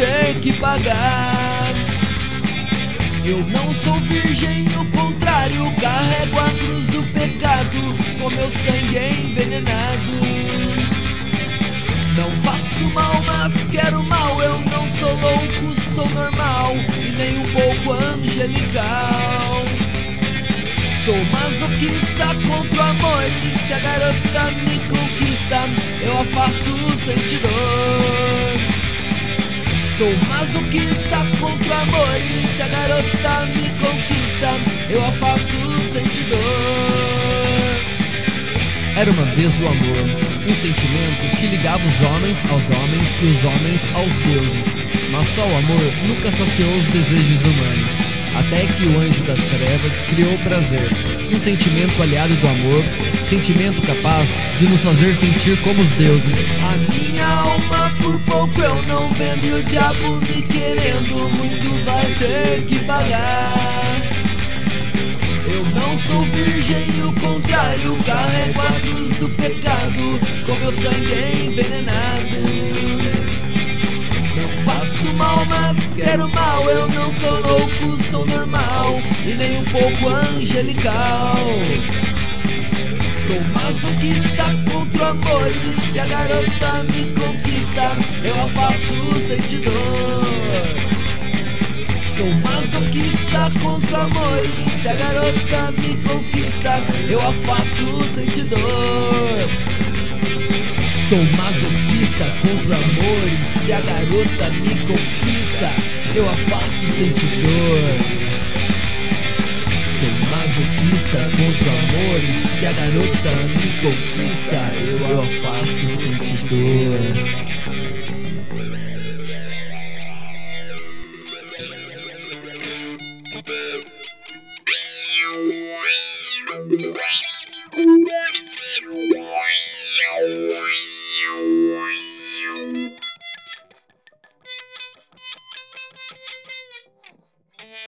ter que pagar. Eu não sou virgem, no contrário, carrego a cruz do pecado, com meu sangue envenenado. Não faço mal, mas quero mal. Eu não sou louco, sou normal e nem um pouco angelical. Sou masoquista contra o amor e se a garota me conquista, eu a faço sentir dor. Sou masoquista contra amor e se a garota me conquista, eu a faço sentir dor. Era uma vez o amor, um sentimento que ligava os homens aos homens e os homens aos deuses. Mas só o amor nunca saciou os desejos humanos. Até que o anjo das trevas criou o prazer, um sentimento aliado do amor, sentimento capaz de nos fazer sentir como os deuses. E o diabo me querendo muito vai ter que pagar. Eu não sou virgem, o contrário, carrego a cruz do pecado com meu sangue envenenado. Não faço mal, mas quero mal. Eu não sou louco, sou normal e nem um pouco angelical. Sou masoquista contra o amor e se a garota eu a faço sentir dor. Sou masoquista contra o amor se a garota me conquista, eu a faço sentir dor. Sou masoquista contra o amor se a garota me conquista, eu a faço sentir dor. Sou masoquista contra o amor e se a garota me conquista, eu a faço sentir dor.